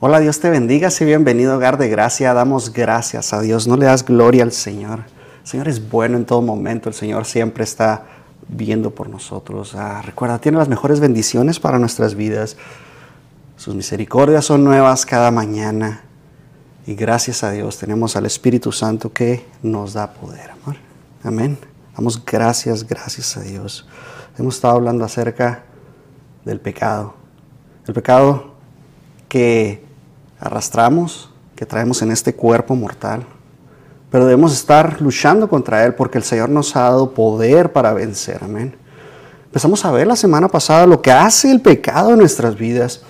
Hola, Dios te bendiga, y bienvenido hogar de gracia. Damos gracias a Dios, no le das gloria al Señor. El Señor es bueno en todo momento, el Señor siempre está viendo por nosotros. Ah, recuerda, tiene las mejores bendiciones para nuestras vidas. Sus misericordias son nuevas cada mañana. Y gracias a Dios tenemos al Espíritu Santo que nos da poder. Amor. Amén. Damos gracias, gracias a Dios. Hemos estado hablando acerca del pecado. El pecado que arrastramos, que traemos en este cuerpo mortal. Pero debemos estar luchando contra él porque el Señor nos ha dado poder para vencer. Amén. Empezamos a ver la semana pasada lo que hace el pecado en nuestras vidas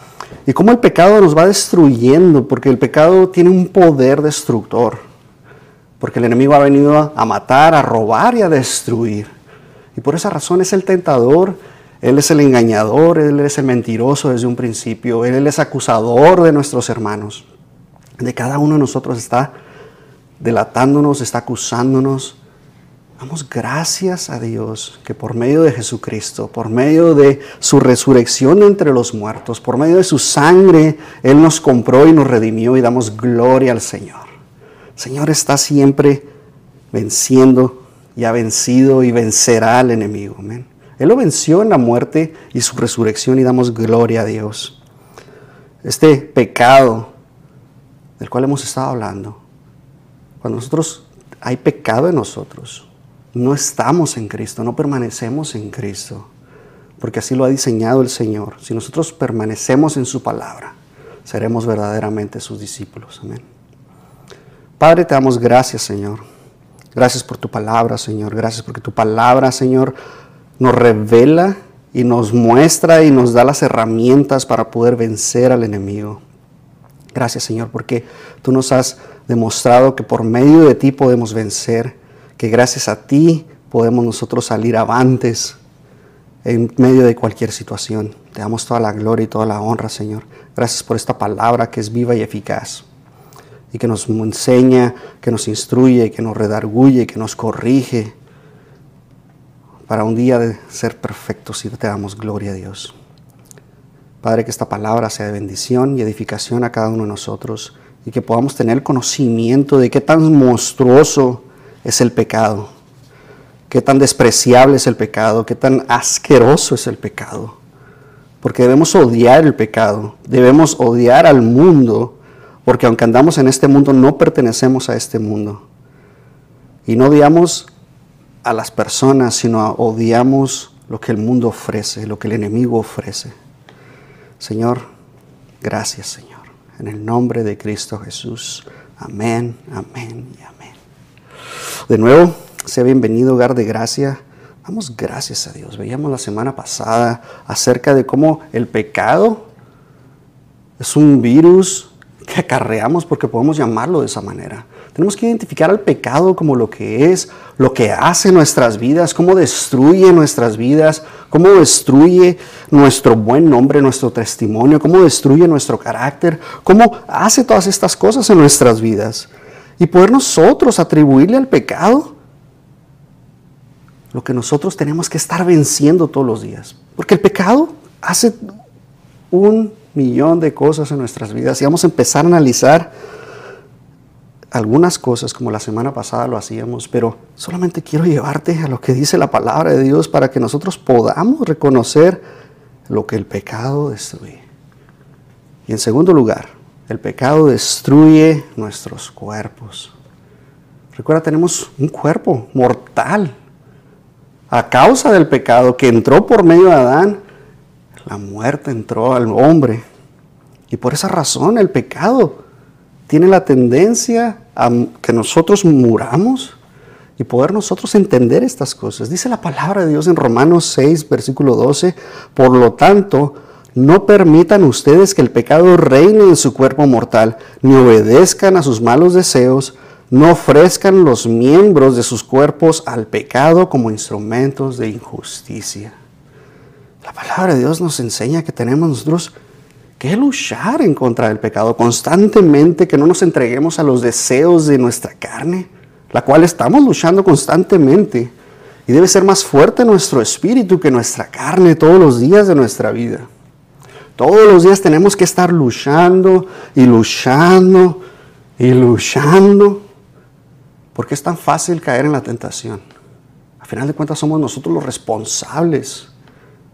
y cómo el pecado nos va destruyendo, porque el pecado tiene un poder destructor. Porque el enemigo ha venido a matar, a robar y a destruir. Y por esa razón es el tentador él es el engañador, Él es el mentiroso desde un principio, Él es acusador de nuestros hermanos. De cada uno de nosotros está delatándonos, está acusándonos. Damos gracias a Dios que por medio de Jesucristo, por medio de su resurrección entre los muertos, por medio de su sangre, Él nos compró y nos redimió y damos gloria al Señor. Señor está siempre venciendo y ha vencido y vencerá al enemigo. Amén. Él lo venció en la muerte y su resurrección y damos gloria a Dios. Este pecado del cual hemos estado hablando, cuando nosotros hay pecado en nosotros, no estamos en Cristo, no permanecemos en Cristo, porque así lo ha diseñado el Señor. Si nosotros permanecemos en su palabra, seremos verdaderamente sus discípulos. Amén. Padre, te damos gracias, Señor. Gracias por tu palabra, Señor. Gracias porque tu palabra, Señor, nos revela y nos muestra y nos da las herramientas para poder vencer al enemigo. Gracias Señor, porque tú nos has demostrado que por medio de ti podemos vencer, que gracias a ti podemos nosotros salir avantes en medio de cualquier situación. Te damos toda la gloria y toda la honra, Señor. Gracias por esta palabra que es viva y eficaz y que nos enseña, que nos instruye, que nos redarguye, que nos corrige, para un día de ser perfectos y te damos gloria a Dios. Padre, que esta palabra sea de bendición y edificación a cada uno de nosotros y que podamos tener conocimiento de qué tan monstruoso es el pecado, qué tan despreciable es el pecado, qué tan asqueroso es el pecado. Porque debemos odiar el pecado, debemos odiar al mundo, porque aunque andamos en este mundo no pertenecemos a este mundo. Y no odiamos a las personas, sino odiamos lo que el mundo ofrece, lo que el enemigo ofrece. Señor, gracias Señor. En el nombre de Cristo Jesús. Amén, amén y amén. De nuevo, sea bienvenido, hogar de gracia. Damos gracias a Dios. Veíamos la semana pasada acerca de cómo el pecado es un virus que acarreamos porque podemos llamarlo de esa manera. Tenemos que identificar al pecado como lo que es, lo que hace nuestras vidas, cómo destruye nuestras vidas, cómo destruye nuestro buen nombre, nuestro testimonio, cómo destruye nuestro carácter, cómo hace todas estas cosas en nuestras vidas. Y poder nosotros atribuirle al pecado lo que nosotros tenemos que estar venciendo todos los días. Porque el pecado hace un millón de cosas en nuestras vidas y vamos a empezar a analizar algunas cosas como la semana pasada lo hacíamos, pero solamente quiero llevarte a lo que dice la palabra de Dios para que nosotros podamos reconocer lo que el pecado destruye. Y en segundo lugar, el pecado destruye nuestros cuerpos. Recuerda, tenemos un cuerpo mortal. A causa del pecado que entró por medio de Adán, la muerte entró al hombre. Y por esa razón el pecado tiene la tendencia a que nosotros muramos y poder nosotros entender estas cosas. Dice la palabra de Dios en Romanos 6, versículo 12, por lo tanto, no permitan ustedes que el pecado reine en su cuerpo mortal, ni obedezcan a sus malos deseos, no ofrezcan los miembros de sus cuerpos al pecado como instrumentos de injusticia. La palabra de Dios nos enseña que tenemos nosotros que luchar en contra del pecado constantemente, que no nos entreguemos a los deseos de nuestra carne, la cual estamos luchando constantemente. Y debe ser más fuerte nuestro espíritu que nuestra carne todos los días de nuestra vida. Todos los días tenemos que estar luchando y luchando y luchando. Porque es tan fácil caer en la tentación. Al final de cuentas somos nosotros los responsables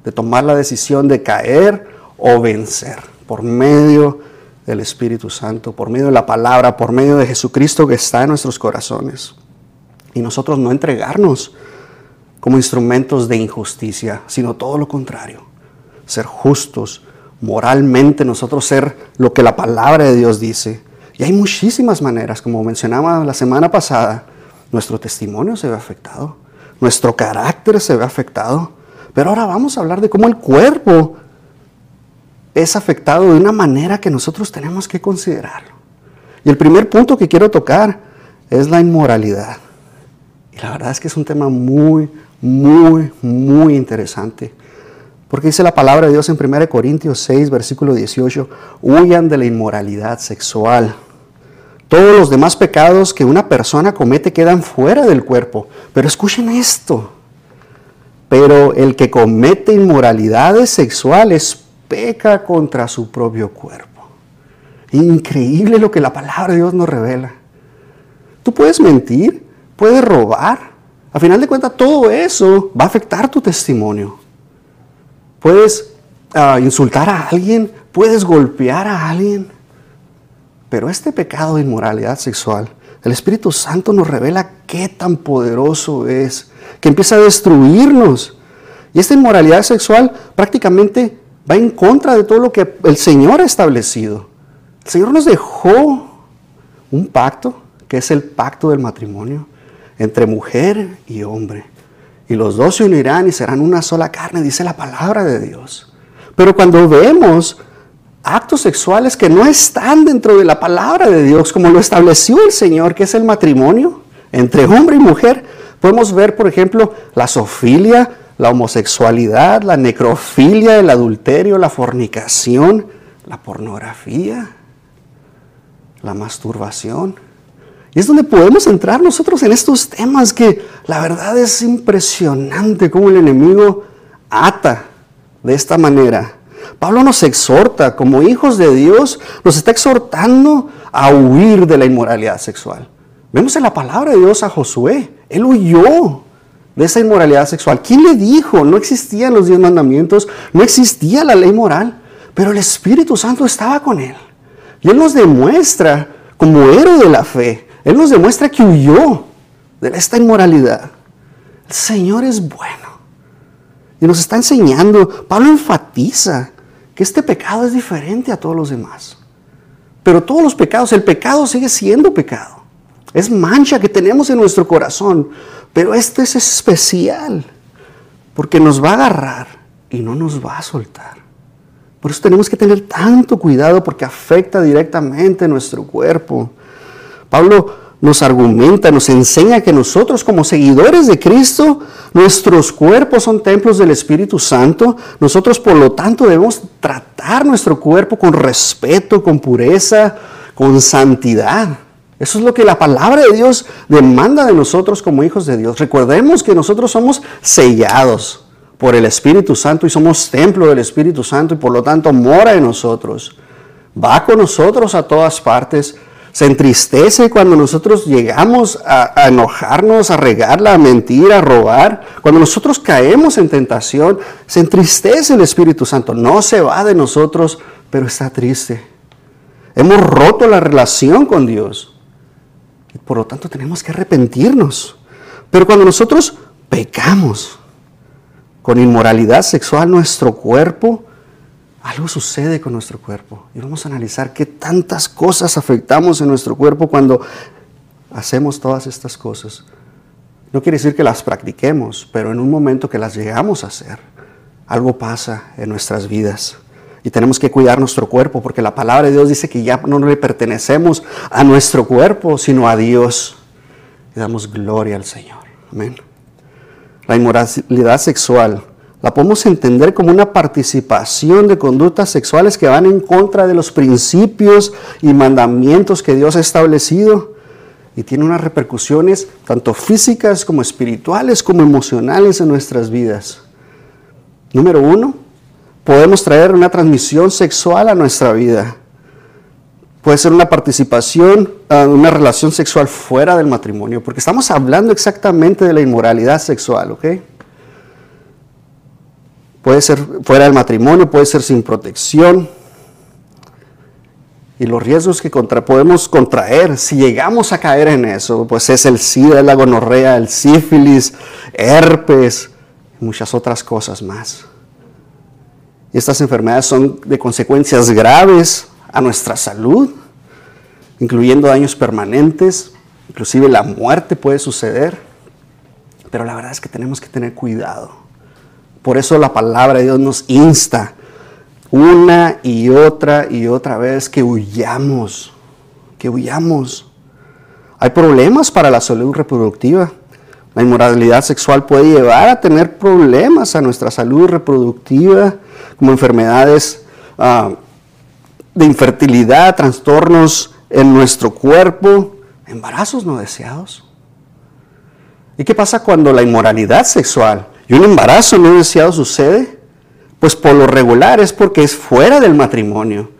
de tomar la decisión de caer o vencer por medio del Espíritu Santo, por medio de la palabra, por medio de Jesucristo que está en nuestros corazones. Y nosotros no entregarnos como instrumentos de injusticia, sino todo lo contrario, ser justos, moralmente nosotros ser lo que la palabra de Dios dice. Y hay muchísimas maneras, como mencionaba la semana pasada, nuestro testimonio se ve afectado, nuestro carácter se ve afectado, pero ahora vamos a hablar de cómo el cuerpo es afectado de una manera que nosotros tenemos que considerarlo. Y el primer punto que quiero tocar es la inmoralidad. Y la verdad es que es un tema muy, muy, muy interesante. Porque dice la palabra de Dios en 1 Corintios 6, versículo 18, huyan de la inmoralidad sexual. Todos los demás pecados que una persona comete quedan fuera del cuerpo. Pero escuchen esto. Pero el que comete inmoralidades sexuales peca contra su propio cuerpo. Increíble lo que la palabra de Dios nos revela. Tú puedes mentir, puedes robar. A final de cuentas, todo eso va a afectar tu testimonio. Puedes ah, insultar a alguien, puedes golpear a alguien. Pero este pecado de inmoralidad sexual, el Espíritu Santo nos revela qué tan poderoso es, que empieza a destruirnos. Y esta inmoralidad sexual prácticamente va en contra de todo lo que el Señor ha establecido. El Señor nos dejó un pacto, que es el pacto del matrimonio, entre mujer y hombre. Y los dos se unirán y serán una sola carne, dice la palabra de Dios. Pero cuando vemos actos sexuales que no están dentro de la palabra de Dios, como lo estableció el Señor, que es el matrimonio entre hombre y mujer, podemos ver, por ejemplo, la sofilia, la homosexualidad, la necrofilia, el adulterio, la fornicación, la pornografía, la masturbación. Y es donde podemos entrar nosotros en estos temas que la verdad es impresionante cómo el enemigo ata de esta manera. Pablo nos exhorta, como hijos de Dios, nos está exhortando a huir de la inmoralidad sexual. Vemos en la palabra de Dios a Josué, él huyó de esa inmoralidad sexual. ¿Quién le dijo? No existían los diez mandamientos, no existía la ley moral, pero el Espíritu Santo estaba con él. Y él nos demuestra, como héroe de la fe, él nos demuestra que huyó de esta inmoralidad. El Señor es bueno. Y nos está enseñando, Pablo enfatiza que este pecado es diferente a todos los demás. Pero todos los pecados, el pecado sigue siendo pecado. Es mancha que tenemos en nuestro corazón. Pero este es especial, porque nos va a agarrar y no nos va a soltar. Por eso tenemos que tener tanto cuidado porque afecta directamente nuestro cuerpo. Pablo nos argumenta, nos enseña que nosotros como seguidores de Cristo, nuestros cuerpos son templos del Espíritu Santo. Nosotros por lo tanto debemos tratar nuestro cuerpo con respeto, con pureza, con santidad. Eso es lo que la palabra de Dios demanda de nosotros como hijos de Dios. Recordemos que nosotros somos sellados por el Espíritu Santo y somos templo del Espíritu Santo y por lo tanto mora en nosotros. Va con nosotros a todas partes. Se entristece cuando nosotros llegamos a, enojarnos, a regarla, a mentir, a robar. Cuando nosotros caemos en tentación, se entristece el Espíritu Santo. No se va de nosotros, pero está triste. Hemos roto la relación con Dios. Por lo tanto, tenemos que arrepentirnos. Pero cuando nosotros pecamos con inmoralidad sexual, nuestro cuerpo, algo sucede con nuestro cuerpo. Y vamos a analizar qué tantas cosas afectamos en nuestro cuerpo cuando hacemos todas estas cosas. No quiere decir que las practiquemos, pero en un momento que las llegamos a hacer, algo pasa en nuestras vidas. Y tenemos que cuidar nuestro cuerpo, porque la palabra de Dios dice que ya no le pertenecemos a nuestro cuerpo, sino a Dios. Y damos gloria al Señor. Amén. La inmoralidad sexual la podemos entender como una participación de conductas sexuales que van en contra de los principios y mandamientos que Dios ha establecido y tiene unas repercusiones tanto físicas como espirituales como emocionales en nuestras vidas. Número uno, podemos traer una transmisión sexual a nuestra vida. Puede ser una participación, uh, una relación sexual fuera del matrimonio, porque estamos hablando exactamente de la inmoralidad sexual, ¿ok? Puede ser fuera del matrimonio, puede ser sin protección. Y los riesgos que podemos contraer si llegamos a caer en eso, pues es el SIDA, la gonorrea, el sífilis, herpes, y muchas otras cosas más. Estas enfermedades son de consecuencias graves a nuestra salud, incluyendo daños permanentes, inclusive la muerte puede suceder. Pero la verdad es que tenemos que tener cuidado por eso la palabra de Dios nos insta una y otra y otra vez que huyamos, que huyamos. Hay problemas para la salud reproductiva. La inmoralidad sexual puede llevar a tener problemas a nuestra salud reproductiva, como enfermedades ah, de infertilidad, trastornos en nuestro cuerpo, embarazos no deseados. ¿Y qué pasa cuando la inmoralidad sexual y un embarazo no deseado sucede, pues por lo regular es porque es fuera del matrimonio.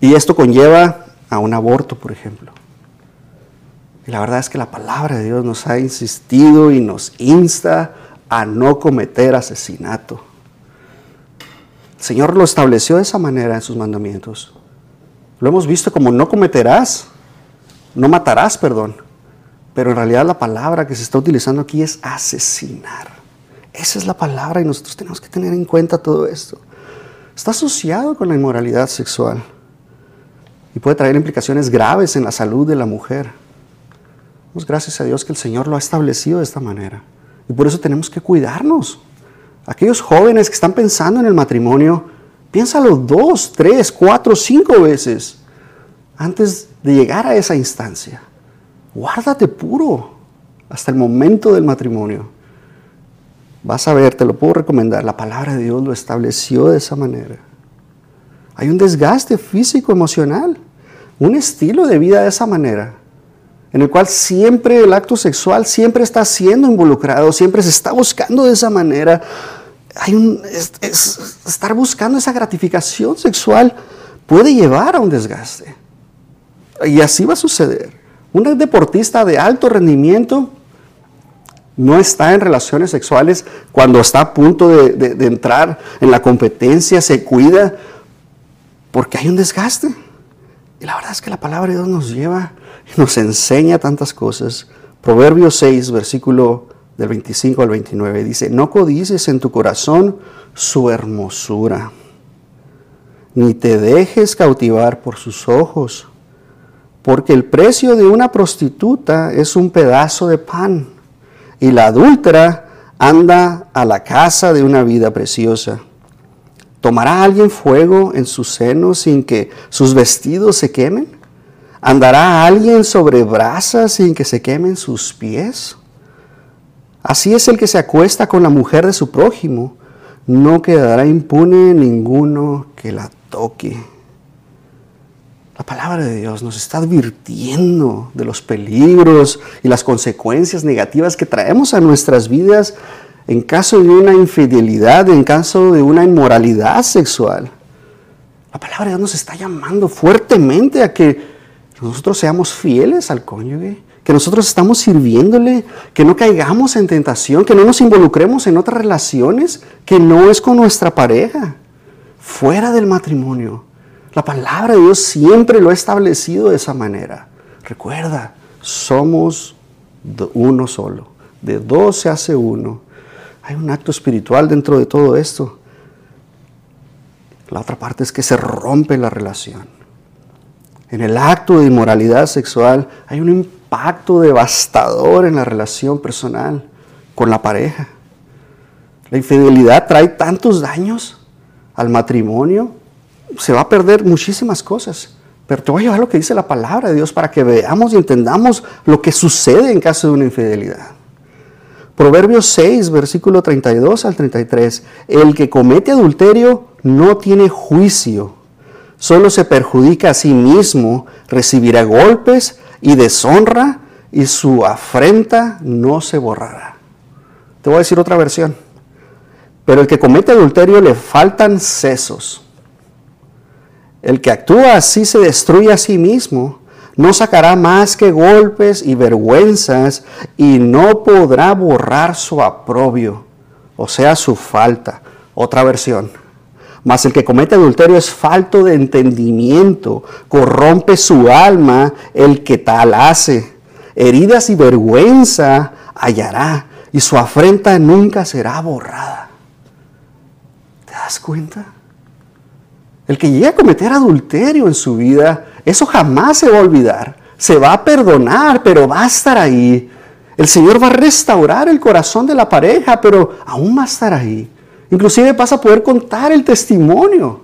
Y esto conlleva a un aborto, por ejemplo. La verdad es que la palabra de Dios nos ha insistido y nos insta a no cometer asesinato. El Señor lo estableció de esa manera en sus mandamientos. Lo hemos visto como no cometerás, no matarás, perdón. Pero en realidad la palabra que se está utilizando aquí es asesinar. Esa es la palabra y nosotros tenemos que tener en cuenta todo esto. Está asociado con la inmoralidad sexual y puede traer implicaciones graves en la salud de la mujer. Damos gracias a Dios que el Señor lo ha establecido de esta manera. Y por eso tenemos que cuidarnos. Aquellos jóvenes que están pensando en el matrimonio, piénsalo dos, tres, cuatro, cinco veces antes de llegar a esa instancia. Guárdate puro hasta el momento del matrimonio. Vas a ver, te lo puedo recomendar, la palabra de Dios lo estableció de esa manera. Hay un desgaste físico, emocional, un estilo de vida de esa manera, en el cual siempre el acto sexual siempre está siendo involucrado, siempre se está buscando de esa manera. Estar buscando esa gratificación sexual puede llevar a un desgaste. Y así va a suceder. Un deportista de alto rendimiento no está en relaciones sexuales cuando está a punto de, entrar en la competencia, se cuida, porque hay un desgaste. Y la verdad es que la palabra de Dios nos lleva nos enseña tantas cosas. Proverbios 6, versículo del 25 al 29, dice, no codices en tu corazón su hermosura, ni te dejes cautivar por sus ojos, porque el precio de una prostituta es un pedazo de pan y la adúltera anda a la casa de una vida preciosa. ¿Tomará alguien fuego en su seno sin que sus vestidos se quemen? ¿Andará alguien sobre brasas sin que se quemen sus pies? Así es el que se acuesta con la mujer de su prójimo, no quedará impune ninguno que la toque. La palabra de Dios nos está advirtiendo de los peligros y las consecuencias negativas que traemos a nuestras vidas en caso de una infidelidad, en caso de una inmoralidad sexual. La palabra de Dios nos está llamando fuertemente a que nosotros seamos fieles al cónyuge, que nosotros estamos sirviéndole, que no caigamos en tentación, que no nos involucremos en otras relaciones que no es con nuestra pareja, fuera del matrimonio. La palabra de Dios siempre lo ha establecido de esa manera. Recuerda, somos uno solo. De dos se hace uno. Hay un acto espiritual dentro de todo esto. La otra parte es que se rompe la relación. En el acto de inmoralidad sexual hay un impacto devastador en la relación personal con la pareja. La infidelidad trae tantos daños al matrimonio se va a perder muchísimas cosas. Pero te voy a llevar lo que dice la palabra de Dios para que veamos y entendamos lo que sucede en caso de una infidelidad. Proverbios 6, versículo 32 al 33. El que comete adulterio no tiene juicio, solo se perjudica a sí mismo, recibirá golpes y deshonra y su afrenta no se borrará. Te voy a decir otra versión. Pero el que comete adulterio le faltan sesos. El que actúa así se destruye a sí mismo, no sacará más que golpes y vergüenzas y no podrá borrar su aprobio, o sea, su falta. Otra versión. Mas el que comete adulterio es falto de entendimiento, corrompe su alma el que tal hace. Heridas y vergüenza hallará y su afrenta nunca será borrada. ¿Te das cuenta? El que llegue a cometer adulterio en su vida, eso jamás se va a olvidar. Se va a perdonar, pero va a estar ahí. El Señor va a restaurar el corazón de la pareja, pero aún va a estar ahí. Inclusive vas a poder contar el testimonio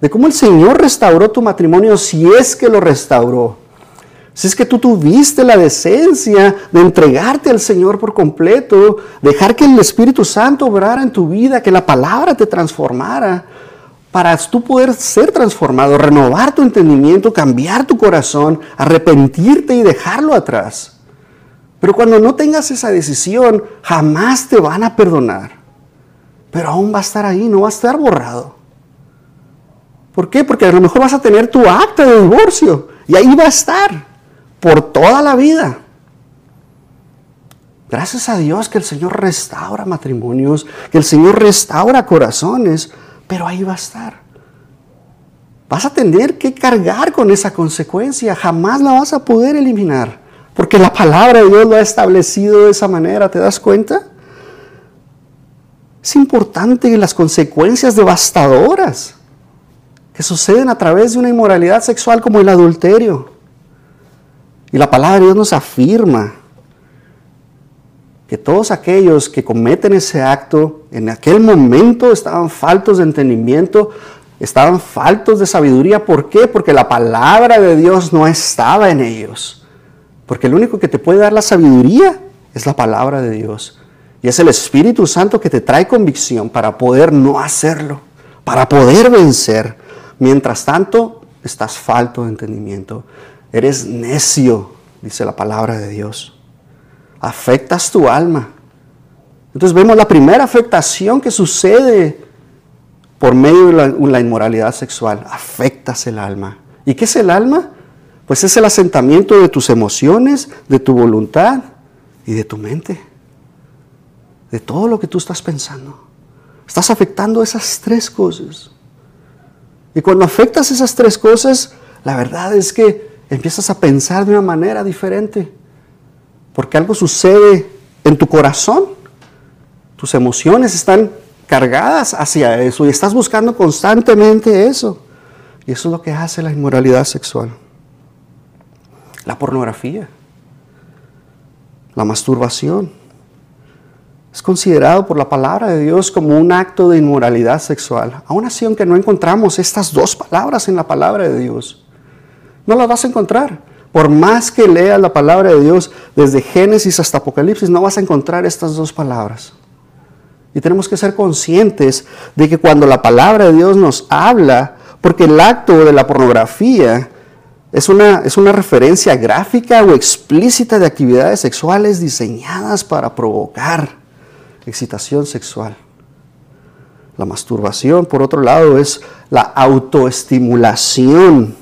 de cómo el Señor restauró tu matrimonio si es que lo restauró. Si es que tú tuviste la decencia de entregarte al Señor por completo, dejar que el Espíritu Santo obrara en tu vida, que la palabra te transformara, para tú poder ser transformado, renovar tu entendimiento, cambiar tu corazón, arrepentirte y dejarlo atrás. Pero cuando no tengas esa decisión, jamás te van a perdonar pero aún va a estar ahí, no va a estar borrado. ¿Por qué? Porque a lo mejor vas a tener tu acta de divorcio y ahí va a estar por toda la vida. Gracias a Dios que el Señor restaura matrimonios, que el Señor restaura corazones, pero ahí va a estar. Vas a tener que cargar con esa consecuencia, jamás la vas a poder eliminar, porque la palabra de Dios lo ha establecido de esa manera, ¿te das cuenta? Es importante las consecuencias devastadoras que suceden a través de una inmoralidad sexual como el adulterio. Y la palabra de Dios nos afirma que todos aquellos que cometen ese acto en aquel momento estaban faltos de entendimiento, estaban faltos de sabiduría. ¿Por qué? Porque la palabra de Dios no estaba en ellos. Porque el único que te puede dar la sabiduría es la palabra de Dios. Y es el Espíritu Santo que te trae convicción para poder no hacerlo, para poder vencer. Mientras tanto, estás falto de entendimiento. Eres necio, dice la palabra de Dios. Afectas tu alma. Entonces vemos la primera afectación que sucede por medio de la, la, inmoralidad sexual. Afectas el alma. ¿Y qué es el alma? Pues es el asentamiento de tus emociones, de tu voluntad y de tu mente de todo lo que tú estás pensando. Estás afectando esas tres cosas. Y cuando afectas esas tres cosas, la verdad es que empiezas a pensar de una manera diferente. Porque algo sucede en tu corazón. Tus emociones están cargadas hacia eso y estás buscando constantemente eso. Y eso es lo que hace la inmoralidad sexual. La pornografía. La masturbación es considerado por la palabra de Dios como un acto de inmoralidad sexual. Aún así, aunque no encontramos estas dos palabras en la palabra de Dios, no las vas a encontrar. Por más que leas la palabra de Dios desde Génesis hasta Apocalipsis, no vas a encontrar estas dos palabras. Y tenemos que ser conscientes de que cuando la palabra de Dios nos habla, porque el acto de la pornografía es una, es una referencia gráfica o explícita de actividades sexuales diseñadas para provocar excitación sexual. La masturbación, por otro lado, es la autoestimulación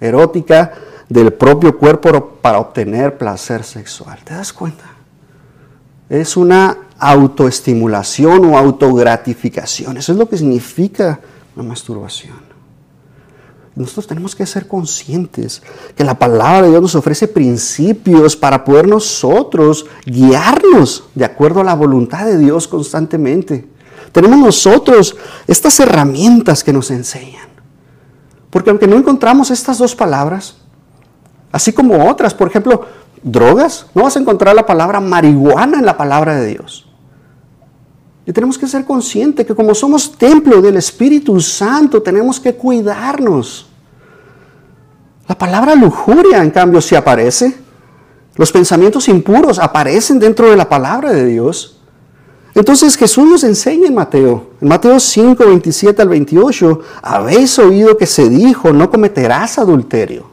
erótica del propio cuerpo para obtener placer sexual. ¿Te das cuenta? Es una autoestimulación o autogratificación. Eso es lo que significa la masturbación. Nosotros tenemos que ser conscientes que la palabra de Dios nos ofrece principios para poder nosotros guiarnos de acuerdo a la voluntad de Dios constantemente. Tenemos nosotros estas herramientas que nos enseñan. Porque aunque no encontramos estas dos palabras, así como otras, por ejemplo, drogas, no vas a encontrar la palabra marihuana en la palabra de Dios. Y tenemos que ser conscientes que como somos templo del Espíritu Santo, tenemos que cuidarnos. La palabra lujuria, en cambio, si aparece. Los pensamientos impuros aparecen dentro de la palabra de Dios. Entonces Jesús nos enseña en Mateo, en Mateo 5, 27 al 28, habéis oído que se dijo, no cometerás adulterio.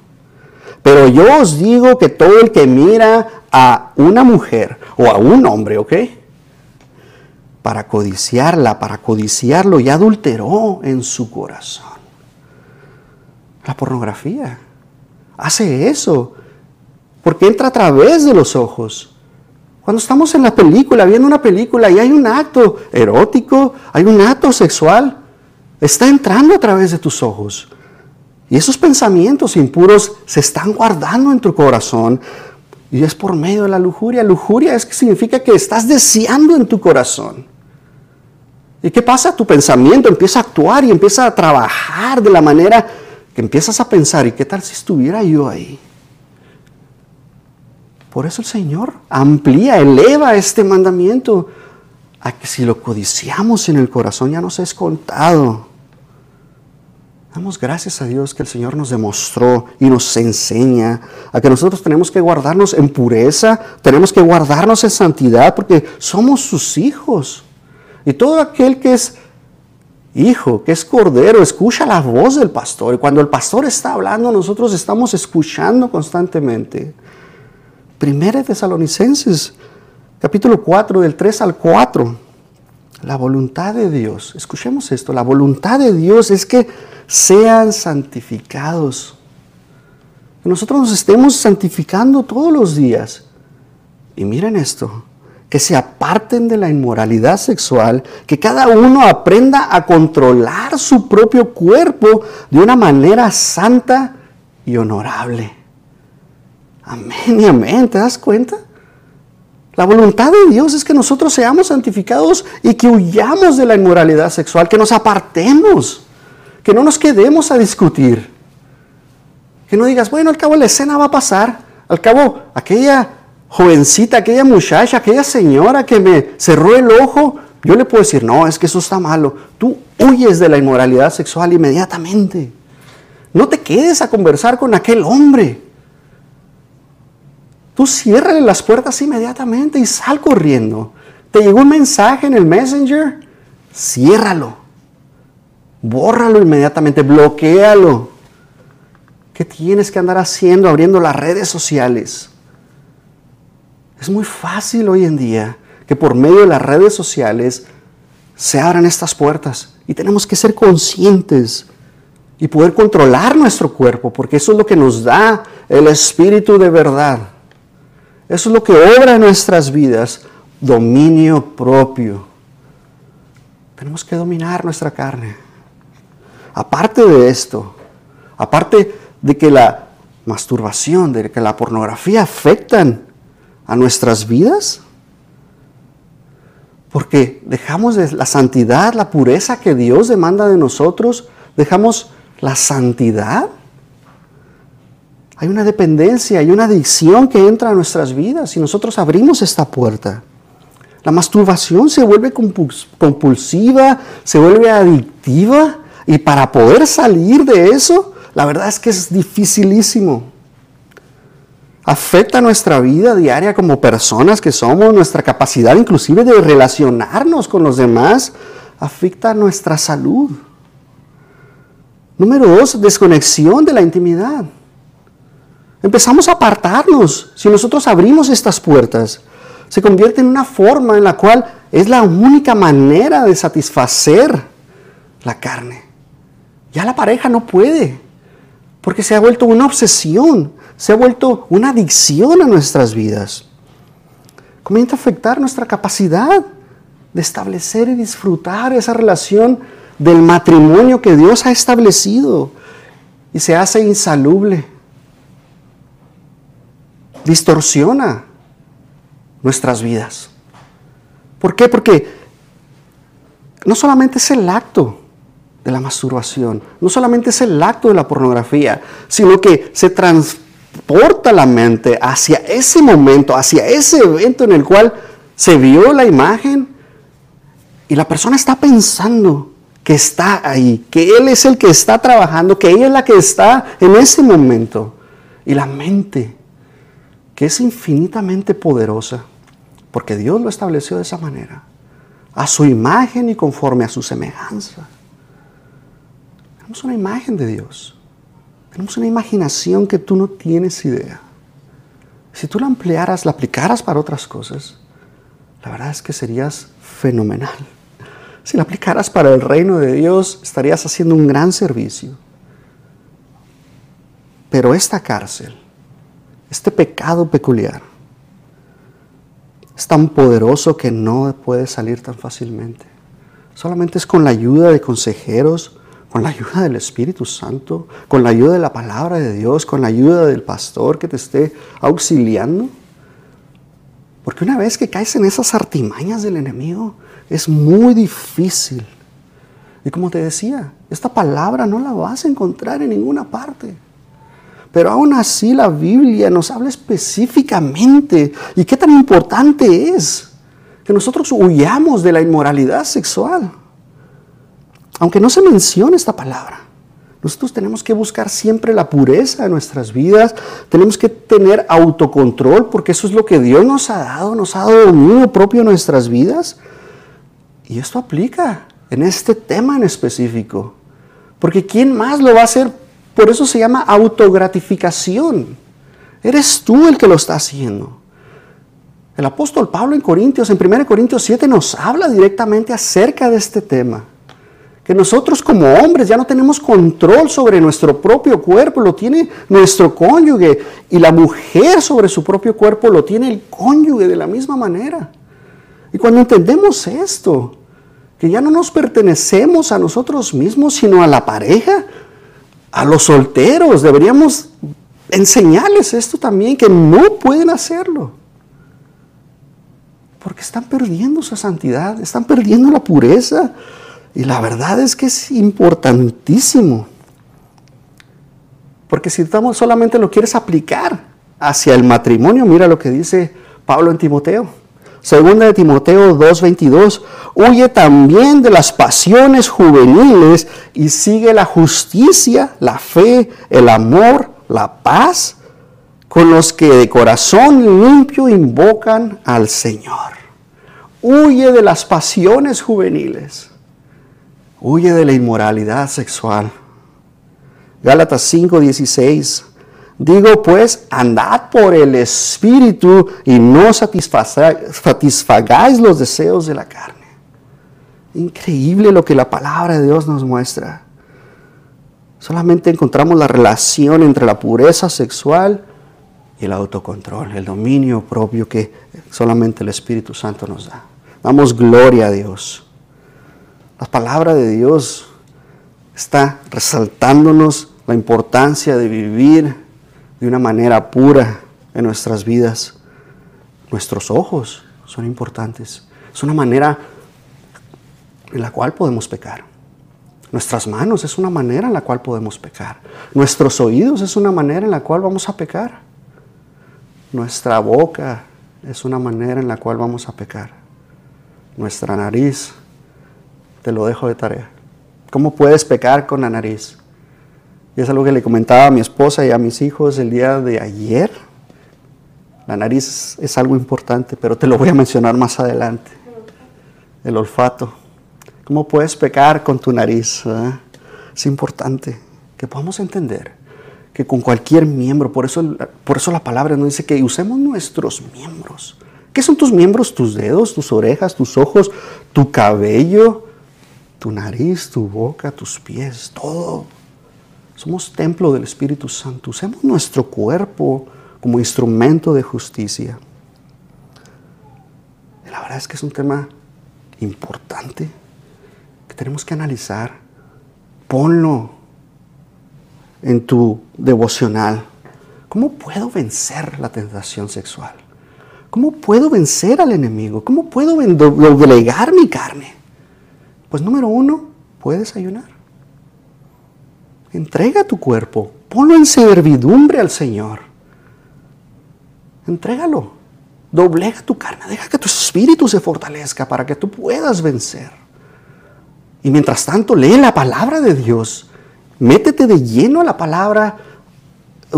Pero yo os digo que todo el que mira a una mujer o a un hombre, ¿ok? Para codiciarla, para codiciarlo, y adulteró en su corazón. La pornografía hace eso, porque entra a través de los ojos. Cuando estamos en la película, viendo una película y hay un acto erótico, hay un acto sexual, está entrando a través de tus ojos. Y esos pensamientos impuros se están guardando en tu corazón. Y es por medio de la lujuria. Lujuria es que significa que estás deseando en tu corazón. ¿Y qué pasa? Tu pensamiento empieza a actuar y empieza a trabajar de la manera que empiezas a pensar, ¿y qué tal si estuviera yo ahí? Por eso el Señor amplía, eleva este mandamiento a que si lo codiciamos en el corazón ya nos es contado. Damos gracias a Dios que el Señor nos demostró y nos enseña a que nosotros tenemos que guardarnos en pureza, tenemos que guardarnos en santidad porque somos sus hijos. Y todo aquel que es hijo, que es cordero, escucha la voz del pastor. Y cuando el pastor está hablando, nosotros estamos escuchando constantemente. Primera Tesalonicenses, capítulo 4, del 3 al 4. La voluntad de Dios, escuchemos esto, la voluntad de Dios es que sean santificados. Que nosotros nos estemos santificando todos los días. Y miren esto, que se aparten de la inmoralidad sexual, que cada uno aprenda a controlar su propio cuerpo de una manera santa y honorable. Amén y amén, ¿te das cuenta? La voluntad de Dios es que nosotros seamos santificados y que huyamos de la inmoralidad sexual, que nos apartemos, que no nos quedemos a discutir. Que no digas, bueno, al cabo la escena va a pasar, al cabo aquella jovencita, aquella muchacha, aquella señora que me cerró el ojo, yo le puedo decir, no, es que eso está malo. Tú huyes de la inmoralidad sexual inmediatamente. No te quedes a conversar con aquel hombre. Tú ciérrale las puertas inmediatamente y sal corriendo. Te llegó un mensaje en el Messenger, ciérralo. Bórralo inmediatamente, bloquealo. ¿Qué tienes que andar haciendo abriendo las redes sociales? Es muy fácil hoy en día que por medio de las redes sociales se abran estas puertas y tenemos que ser conscientes y poder controlar nuestro cuerpo, porque eso es lo que nos da el espíritu de verdad. Eso es lo que obra en nuestras vidas, dominio propio. Tenemos que dominar nuestra carne. Aparte de esto, aparte de que la masturbación, de que la pornografía afectan a nuestras vidas? Porque dejamos de la santidad, la pureza que Dios demanda de nosotros, dejamos la santidad. Hay una dependencia, hay una adicción que entra a nuestras vidas y nosotros abrimos esta puerta. La masturbación se vuelve compulsiva, se vuelve adictiva y para poder salir de eso, la verdad es que es dificilísimo afecta nuestra vida diaria como personas que somos, nuestra capacidad inclusive de relacionarnos con los demás, afecta nuestra salud. Número dos, desconexión de la intimidad. Empezamos a apartarnos. Si nosotros abrimos estas puertas, se convierte en una forma en la cual es la única manera de satisfacer la carne. Ya la pareja no puede, porque se ha vuelto una obsesión se ha vuelto una adicción a nuestras vidas. Comienza a afectar nuestra capacidad de establecer y disfrutar esa relación del matrimonio que Dios ha establecido y se hace insalubre. Distorsiona nuestras vidas. ¿Por qué? Porque no solamente es el acto de la masturbación, no solamente es el acto de la pornografía, sino que se transforma porta la mente hacia ese momento, hacia ese evento en el cual se vio la imagen y la persona está pensando que está ahí, que Él es el que está trabajando, que ella es la que está en ese momento. Y la mente, que es infinitamente poderosa, porque Dios lo estableció de esa manera, a su imagen y conforme a su semejanza. Tenemos una imagen de Dios. Tenemos una imaginación que tú no tienes idea. Si tú la ampliaras, la aplicaras para otras cosas, la verdad es que serías fenomenal. Si la aplicaras para el reino de Dios, estarías haciendo un gran servicio. Pero esta cárcel, este pecado peculiar, es tan poderoso que no puede salir tan fácilmente. Solamente es con la ayuda de consejeros, con la ayuda del Espíritu Santo, con la ayuda de la palabra de Dios, con la ayuda del pastor que te esté auxiliando. Porque una vez que caes en esas artimañas del enemigo, es muy difícil. Y como te decía, esta palabra no la vas a encontrar en ninguna parte. Pero aún así la Biblia nos habla específicamente y qué tan importante es que nosotros huyamos de la inmoralidad sexual. Aunque no se mencione esta palabra, nosotros tenemos que buscar siempre la pureza de nuestras vidas, tenemos que tener autocontrol porque eso es lo que Dios nos ha dado, nos ha dado dominio propio en nuestras vidas. Y esto aplica en este tema en específico. Porque ¿quién más lo va a hacer por eso se llama autogratificación. Eres tú el que lo está haciendo. El apóstol Pablo en Corintios, en 1 Corintios 7, nos habla directamente acerca de este tema. Que nosotros como hombres ya no tenemos control sobre nuestro propio cuerpo, lo tiene nuestro cónyuge. Y la mujer sobre su propio cuerpo lo tiene el cónyuge de la misma manera. Y cuando entendemos esto, que ya no nos pertenecemos a nosotros mismos, sino a la pareja, a los solteros deberíamos enseñarles esto también, que no pueden hacerlo. Porque están perdiendo su santidad, están perdiendo la pureza. Y la verdad es que es importantísimo. Porque si estamos solamente lo quieres aplicar hacia el matrimonio, mira lo que dice Pablo en Timoteo. Segunda de Timoteo 2:22, huye también de las pasiones juveniles y sigue la justicia, la fe, el amor, la paz, con los que de corazón limpio invocan al Señor. Huye de las pasiones juveniles. Huye de la inmoralidad sexual. Gálatas 5:16 Digo pues, andad por el Espíritu y no satisfagáis los deseos de la carne. Increíble lo que la palabra de Dios nos muestra. Solamente encontramos la relación entre la pureza sexual y el autocontrol, el dominio propio que solamente el Espíritu Santo nos da. Damos gloria a Dios. La palabra de Dios está resaltándonos la importancia de vivir de una manera pura en nuestras vidas. Nuestros ojos son importantes. Es una manera en la cual podemos pecar. Nuestras manos es una manera en la cual podemos pecar. Nuestros oídos es una manera en la cual vamos a pecar. Nuestra boca es una manera en la cual vamos a pecar. Nuestra nariz, te lo dejo de tarea. ¿Cómo puedes pecar con la nariz? Y es algo que le comentaba a mi esposa y a mis hijos el día de ayer. La nariz es algo importante, pero te lo voy a mencionar más adelante. El olfato. ¿Cómo puedes pecar con tu nariz? Es importante que podamos entender que con cualquier miembro, por eso, por eso la palabra nos dice que usemos nuestros miembros. ¿Qué son tus miembros? Tus dedos, tus orejas, tus ojos, tu cabello, tu nariz, tu boca, tus pies, todo somos templo del Espíritu Santo. Usemos nuestro cuerpo como instrumento de justicia. la verdad es que es un tema importante que tenemos que analizar. Ponlo en tu devocional. ¿Cómo puedo vencer la tentación sexual? ¿Cómo puedo vencer al enemigo? ¿Cómo puedo doblegar mi carne? Pues número uno, puedes ayunar. Entrega tu cuerpo, ponlo en servidumbre al Señor. Entrégalo, doblega tu carne, deja que tu espíritu se fortalezca para que tú puedas vencer. Y mientras tanto, lee la palabra de Dios, métete de lleno a la palabra,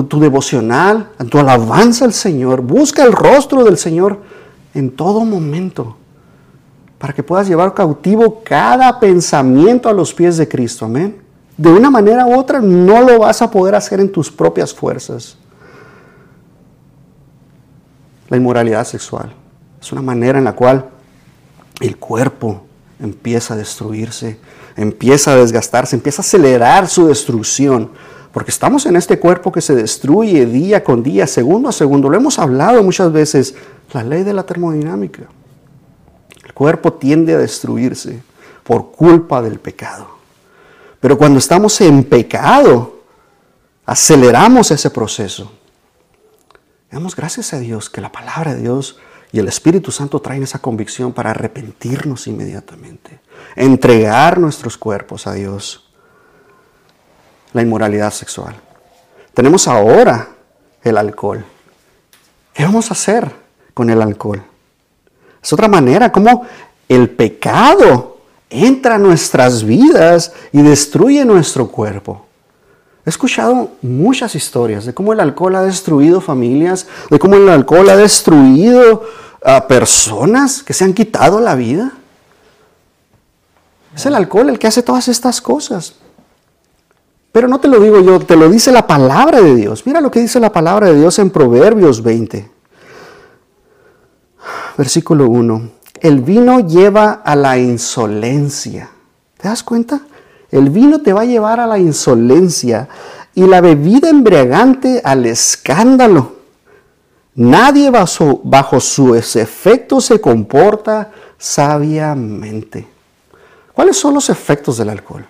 tu devocional, tu alabanza al Señor, busca el rostro del Señor en todo momento para que puedas llevar cautivo cada pensamiento a los pies de Cristo. Amén de una manera u otra no lo vas a poder hacer en tus propias fuerzas. La inmoralidad sexual. Es una manera en la cual el cuerpo empieza a destruirse, empieza a desgastarse, empieza a acelerar su destrucción. Porque estamos en este cuerpo que se destruye día con día, segundo a segundo. Lo hemos hablado muchas veces, la ley de la termodinámica. El cuerpo tiende a destruirse por culpa del pecado. Pero cuando estamos en pecado, aceleramos ese proceso. Damos gracias a Dios que la palabra de Dios y el Espíritu Santo traen esa convicción para arrepentirnos inmediatamente, entregar nuestros cuerpos a Dios. La inmoralidad sexual. Tenemos ahora el alcohol. ¿Qué vamos a hacer con el alcohol? Es otra manera como el pecado entra a nuestras vidas y destruye nuestro cuerpo. He escuchado muchas historias de cómo el alcohol ha destruido familias, de cómo el alcohol ha destruido a personas que se han quitado la vida. Es el alcohol el que hace todas estas cosas. Pero no te lo digo yo, te lo dice la palabra de Dios. Mira lo que dice la palabra de Dios en Proverbios 20. Versículo 1. El vino lleva a la insolencia. ¿Te das cuenta? El vino te va a llevar a la insolencia y la bebida embriagante al escándalo. Nadie bajo, bajo sus efectos se comporta sabiamente. ¿Cuáles son los efectos del alcohol?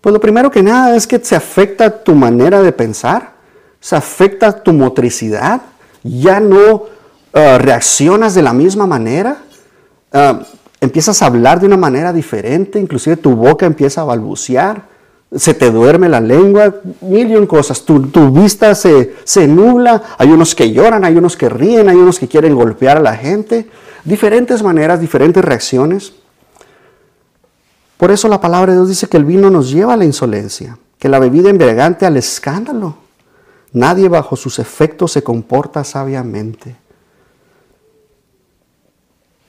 Pues lo primero que nada es que se afecta tu manera de pensar, se afecta tu motricidad, ya no uh, reaccionas de la misma manera. Uh, empiezas a hablar de una manera diferente, inclusive tu boca empieza a balbucear, se te duerme la lengua, mil y un cosas, tu, tu vista se, se, nubla, hay unos que lloran, hay unos que ríen, hay unos que quieren golpear a la gente, diferentes maneras, diferentes reacciones. Por eso la palabra de Dios dice que el vino nos lleva a la insolencia, que la bebida embriagante al escándalo. Nadie bajo sus efectos se comporta sabiamente.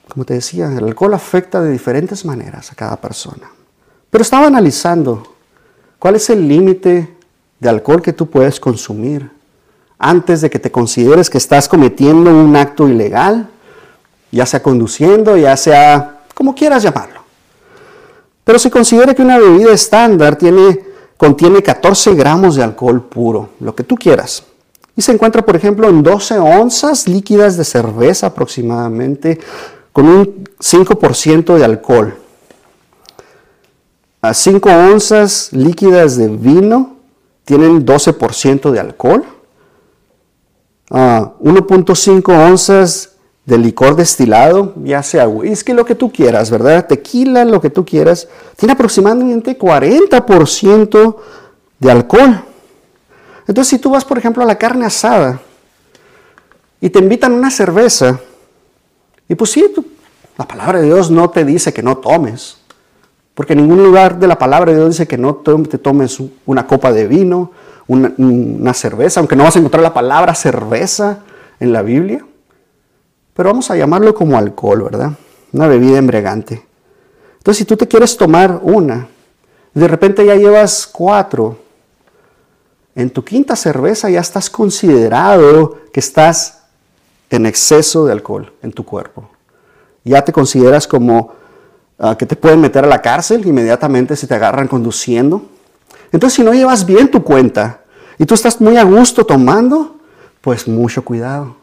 Como te decía, el alcohol afecta de diferentes maneras a cada persona. Pero estaba analizando cuál es el límite de alcohol que tú puedes consumir antes de que te consideres que estás cometiendo un acto ilegal, ya sea conduciendo, ya sea como quieras llamarlo. Pero se considera que una bebida estándar tiene, contiene 14 gramos de alcohol puro, lo que tú quieras. Y se encuentra, por ejemplo, en 12 onzas líquidas de cerveza aproximadamente, con un 5% de alcohol. A 5 onzas líquidas de vino tienen 12% de alcohol. A 1.5 onzas de licor destilado, ya sea whisky, lo que tú quieras, ¿verdad? Tequila, lo que tú quieras, tiene aproximadamente 40% de alcohol. Entonces, si tú vas, por ejemplo, a la carne asada y te invitan una cerveza, y pues sí, la palabra de Dios no te dice que no tomes, porque en ningún lugar de la palabra de Dios dice que no te tomes una copa de vino, una, cerveza, aunque no vas a encontrar la palabra cerveza en la Biblia. Pero vamos a llamarlo como alcohol, ¿verdad? Una bebida embriagante. Entonces, si tú te quieres tomar una, de repente ya llevas cuatro, en tu quinta cerveza ya estás considerado que estás en exceso de alcohol en tu cuerpo. Ya te consideras como ah, que te pueden meter a la cárcel inmediatamente si te agarran conduciendo. Entonces, si no llevas bien tu cuenta y tú estás muy a gusto tomando, pues mucho cuidado.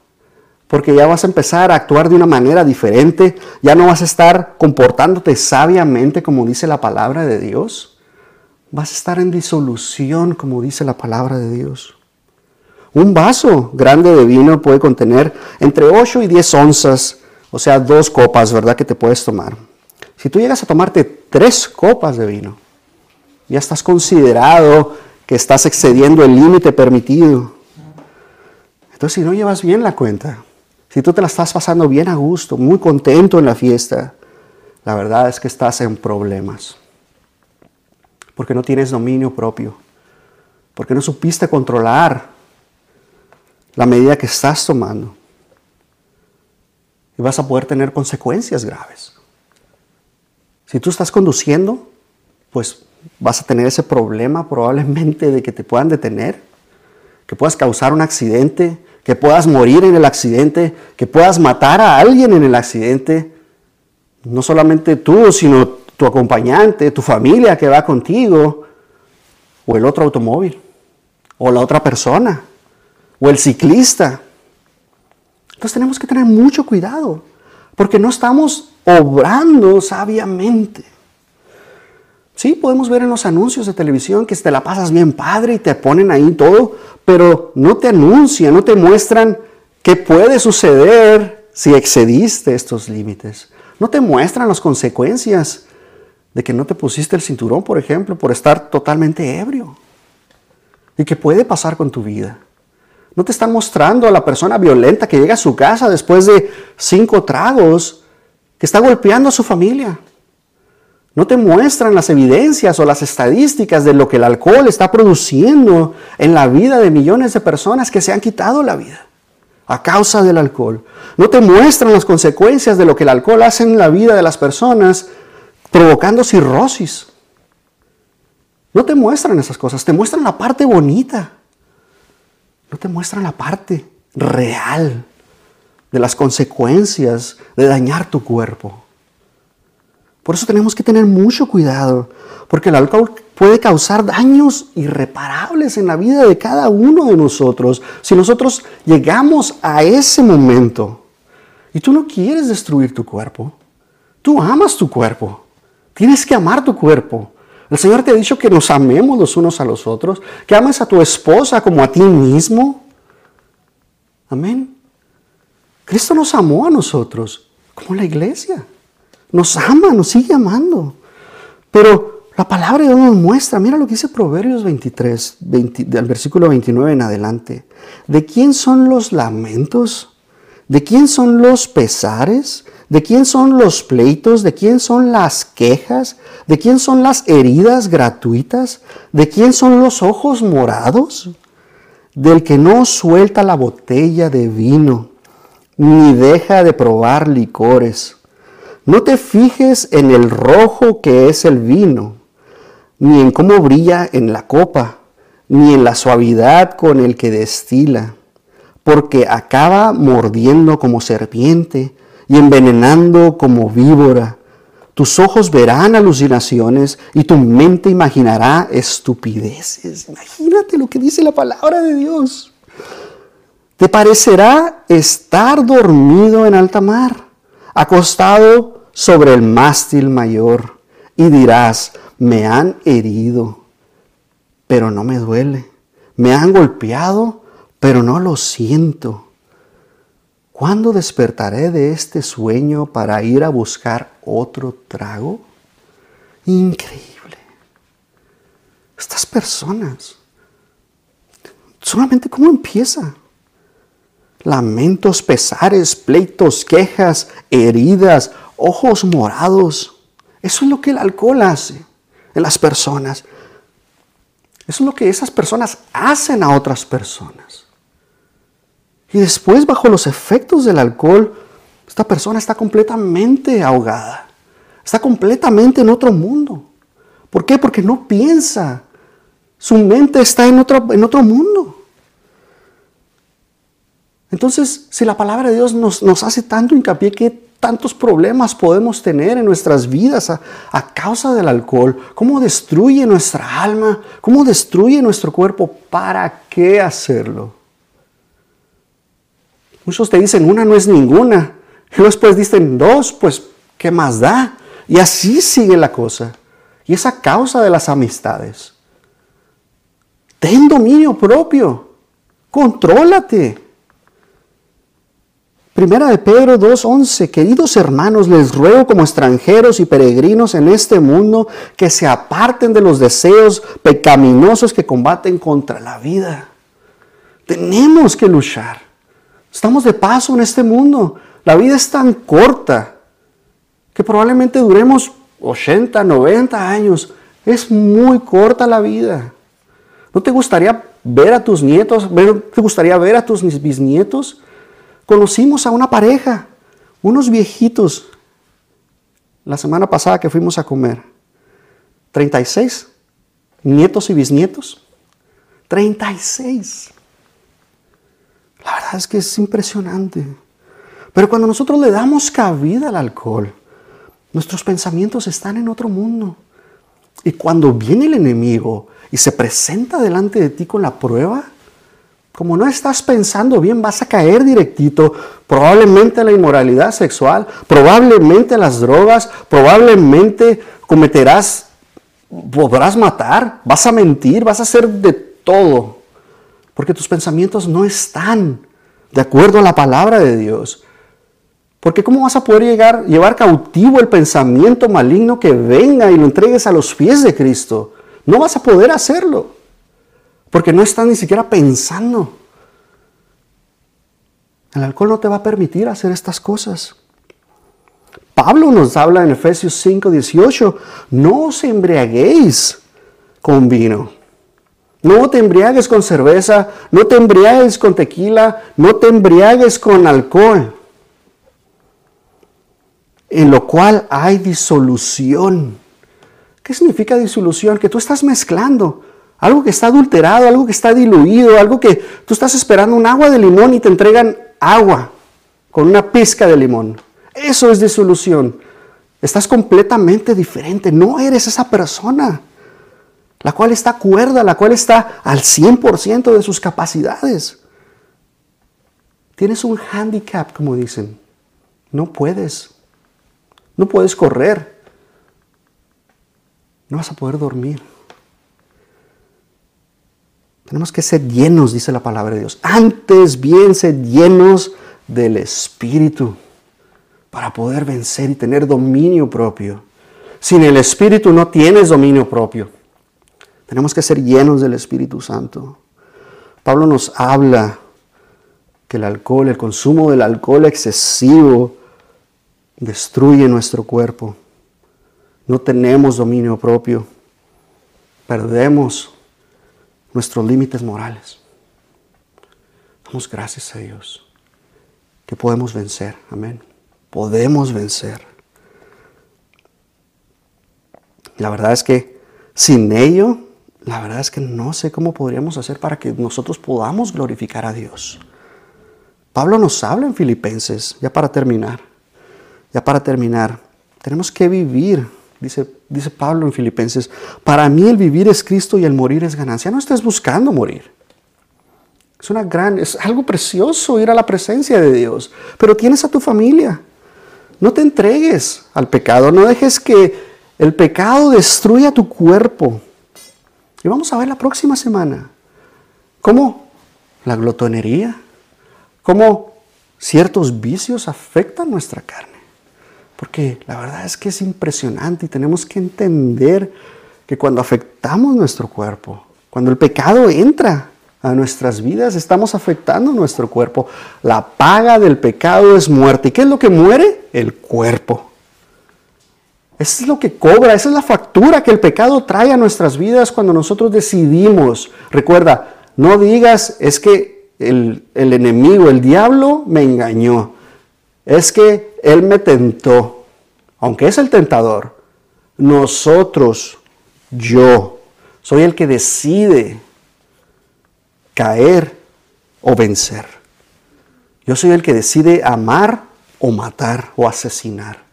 Porque ya vas a empezar a actuar de una manera diferente, ya no vas a estar comportándote sabiamente como dice la palabra de Dios. Vas a estar en disolución como dice la palabra de Dios. Un vaso grande de vino puede contener entre 8 y 10 onzas, o sea, dos copas, ¿verdad? Que te puedes tomar. Si tú llegas a tomarte tres copas de vino, ya estás considerado que estás excediendo el límite permitido. Entonces, si no llevas bien la cuenta, si tú te la estás pasando bien a gusto, muy contento en la fiesta, la verdad es que estás en problemas. Porque no tienes dominio propio. Porque no supiste controlar la medida que estás tomando. Y vas a poder tener consecuencias graves. Si tú estás conduciendo, pues vas a tener ese problema probablemente de que te puedan detener, que puedas causar un accidente, que puedas morir en el accidente, que puedas matar a alguien en el accidente. No solamente tú, sino tu acompañante, tu familia que va contigo, o el otro automóvil, o la otra persona, o el ciclista. Entonces tenemos que tener mucho cuidado, porque no estamos obrando sabiamente. Sí, podemos ver en los anuncios de televisión que te la pasas bien padre y te ponen ahí todo, pero no te anuncian, no te muestran qué puede suceder si excediste estos límites. No te muestran las consecuencias de que no te pusiste el cinturón, por ejemplo, por estar totalmente ebrio. ¿Y qué puede pasar con tu vida? No te están mostrando a la persona violenta que llega a su casa después de cinco tragos, que está golpeando a su familia. No te muestran las evidencias o las estadísticas de lo que el alcohol está produciendo en la vida de millones de personas que se han quitado la vida a causa del alcohol. No te muestran las consecuencias de lo que el alcohol hace en la vida de las personas provocando cirrosis. No te muestran esas cosas, te muestran la parte bonita. No te muestran la parte real de las consecuencias de dañar tu cuerpo. Por eso tenemos que tener mucho cuidado, porque el alcohol puede causar daños irreparables en la vida de cada uno de nosotros si nosotros llegamos a ese momento. Y tú no quieres destruir tu cuerpo, tú amas tu cuerpo, tienes que amar tu cuerpo. El Señor te ha dicho que nos amemos los unos a los otros, que ames a tu esposa como a ti mismo. Amén. Cristo nos amó a nosotros, como la iglesia. Nos ama, nos sigue amando. Pero la palabra de Dios nos muestra, mira lo que dice Proverbios 23, del versículo 29 en adelante. ¿De quién son los lamentos? ¿De quién son los pesares? ¿De quién son los pleitos? ¿De quién son las quejas? ¿De quién son las heridas gratuitas? ¿De quién son los ojos morados? Del que no suelta la botella de vino, ni deja de probar licores no te fijes en el rojo que es el vino, ni en cómo brilla en la copa, ni en la suavidad con el que destila, porque acaba mordiendo como serpiente y envenenando como víbora. Tus ojos verán alucinaciones y tu mente imaginará estupideces. Imagínate lo que dice la palabra de Dios. Te parecerá estar dormido en alta mar, acostado sobre el mástil mayor y dirás, me han herido, pero no me duele. Me han golpeado, pero no lo siento. ¿Cuándo despertaré de este sueño para ir a buscar otro trago? Increíble. Estas personas, solamente cómo empieza. Lamentos, pesares, pleitos, quejas, heridas, ojos morados. Eso es lo que el alcohol hace en las personas. Eso es lo que esas personas hacen a otras personas. Y después, bajo los efectos del alcohol, esta persona está completamente ahogada. Está completamente en otro mundo. ¿Por qué? Porque no piensa. Su mente está en otro, en otro mundo. Entonces, si la palabra de Dios nos, nos hace tanto hincapié que tantos problemas podemos tener en nuestras vidas a, causa del alcohol, cómo destruye nuestra alma, cómo destruye nuestro cuerpo, ¿para qué hacerlo? Muchos te dicen, una no es ninguna, y después dicen, dos, pues, ¿qué más da? Y así sigue la cosa. Y es a causa de las amistades. Ten dominio propio, contrólate. Primera de Pedro 2.11, queridos hermanos, les ruego como extranjeros y peregrinos en este mundo que se aparten de los deseos pecaminosos que combaten contra la vida. Tenemos que luchar. Estamos de paso en este mundo. La vida es tan corta que probablemente duremos 80, 90 años. Es muy corta la vida. ¿No te gustaría ver a tus nietos? ¿Te gustaría ver a tus bisnietos? conocimos a una pareja, unos viejitos, la semana pasada que fuimos a comer. 36 nietos y bisnietos. 36. La verdad es que es impresionante. Pero cuando nosotros le damos cabida al alcohol, nuestros pensamientos están en otro mundo. Y cuando viene el enemigo y se presenta delante de ti con la prueba, como no estás pensando bien, vas a caer directito, probablemente a la inmoralidad sexual, probablemente a las drogas, probablemente cometerás, podrás matar, vas a mentir, vas a hacer de todo, porque tus pensamientos no están de acuerdo a la palabra de Dios. Porque ¿cómo vas a poder llegar, llevar cautivo el pensamiento maligno que venga y lo entregues a los pies de Cristo? No vas a poder hacerlo. Porque no estás ni siquiera pensando. El alcohol no te va a permitir hacer estas cosas. Pablo nos habla en Efesios 5, 18, no os embriaguéis con vino. No te embriagues con cerveza, no te embriagues con tequila, no te embriagues con alcohol. En lo cual hay disolución. ¿Qué significa disolución? Que tú estás mezclando algo que está adulterado, algo que está diluido, algo que tú estás esperando un agua de limón y te entregan agua con una pizca de limón. Eso es disolución. Estás completamente diferente. No eres esa persona, la cual está cuerda, la cual está al 100% de sus capacidades. Tienes un handicap, como dicen. No puedes. No puedes correr. No vas a poder dormir. Tenemos que ser llenos, dice la palabra de Dios. Antes bien, ser llenos del Espíritu para poder vencer y tener dominio propio. Sin el Espíritu no tienes dominio propio. Tenemos que ser llenos del Espíritu Santo. Pablo nos habla que el alcohol, el consumo del alcohol excesivo destruye nuestro cuerpo. No tenemos dominio propio. Perdemos nuestros límites morales. Damos gracias a Dios que podemos vencer. Amén. Podemos vencer. La verdad es que sin ello, la verdad es que no sé cómo podríamos hacer para que nosotros podamos glorificar a Dios. Pablo nos habla en Filipenses, ya para terminar, ya para terminar, tenemos que vivir Dice, dice Pablo en Filipenses, para mí el vivir es Cristo y el morir es ganancia. No estés buscando morir. Es una gran, es algo precioso ir a la presencia de Dios, pero tienes a tu familia. No te entregues al pecado, no dejes que el pecado destruya tu cuerpo. Y vamos a ver la próxima semana cómo la glotonería, cómo ciertos vicios afectan nuestra carne. Porque la verdad es que es impresionante y tenemos que entender que cuando afectamos nuestro cuerpo, cuando el pecado entra a nuestras vidas, estamos afectando nuestro cuerpo. La paga del pecado es muerte. ¿Y qué es lo que muere? El cuerpo. Eso es lo que cobra, esa es la factura que el pecado trae a nuestras vidas cuando nosotros decidimos. Recuerda, no digas, es que el, el enemigo, el diablo me engañó. Es que él me tentó, aunque es el tentador, nosotros, yo, soy el que decide caer o vencer. Yo soy el que decide amar o matar o asesinar.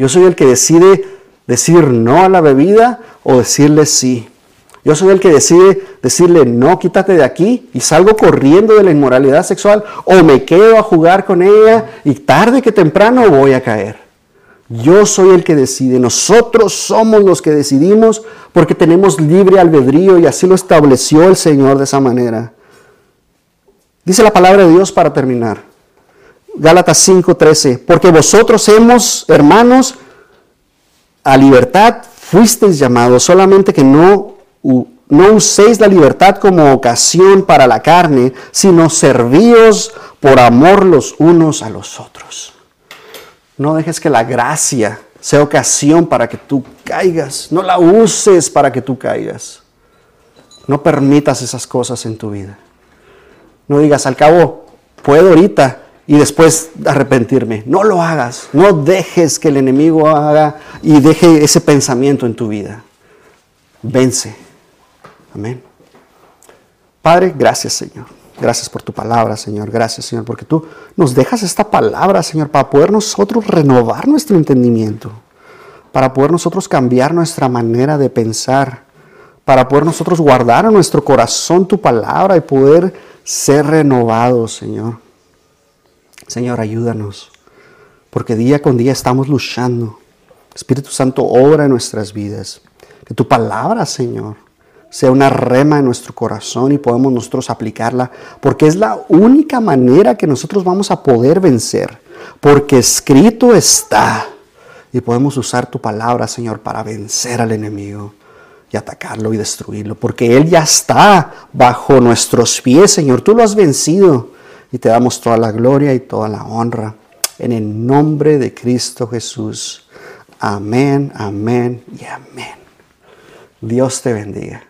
Yo soy el que decide decir no a la bebida o decirle sí. Yo soy el que decide decirle, no, quítate de aquí y salgo corriendo de la inmoralidad sexual o me quedo a jugar con ella y tarde que temprano voy a caer. Yo soy el que decide, nosotros somos los que decidimos porque tenemos libre albedrío y así lo estableció el Señor de esa manera. Dice la palabra de Dios para terminar. Gálatas 5:13, porque vosotros hemos, hermanos, a libertad fuisteis llamados, solamente que no no uséis la libertad como ocasión para la carne, sino servíos por amor los unos a los otros. No dejes que la gracia sea ocasión para que tú caigas. No la uses para que tú caigas. No permitas esas cosas en tu vida. No digas, al cabo, puedo ahorita y después arrepentirme. No lo hagas. No dejes que el enemigo haga y deje ese pensamiento en tu vida. Vence. Amén. Padre, gracias Señor. Gracias por tu palabra, Señor. Gracias, Señor, porque tú nos dejas esta palabra, Señor, para poder nosotros renovar nuestro entendimiento, para poder nosotros cambiar nuestra manera de pensar, para poder nosotros guardar en nuestro corazón tu palabra y poder ser renovados, Señor. Señor, ayúdanos, porque día con día estamos luchando. Espíritu Santo, obra en nuestras vidas. Que tu palabra, Señor, sea una rema en nuestro corazón y podemos nosotros aplicarla, porque es la única manera que nosotros vamos a poder vencer, porque escrito está. Y podemos usar tu palabra, Señor, para vencer al enemigo y atacarlo y destruirlo, porque Él ya está bajo nuestros pies, Señor. Tú lo has vencido y te damos toda la gloria y toda la honra. En el nombre de Cristo Jesús. Amén, amén y amén. Dios te bendiga.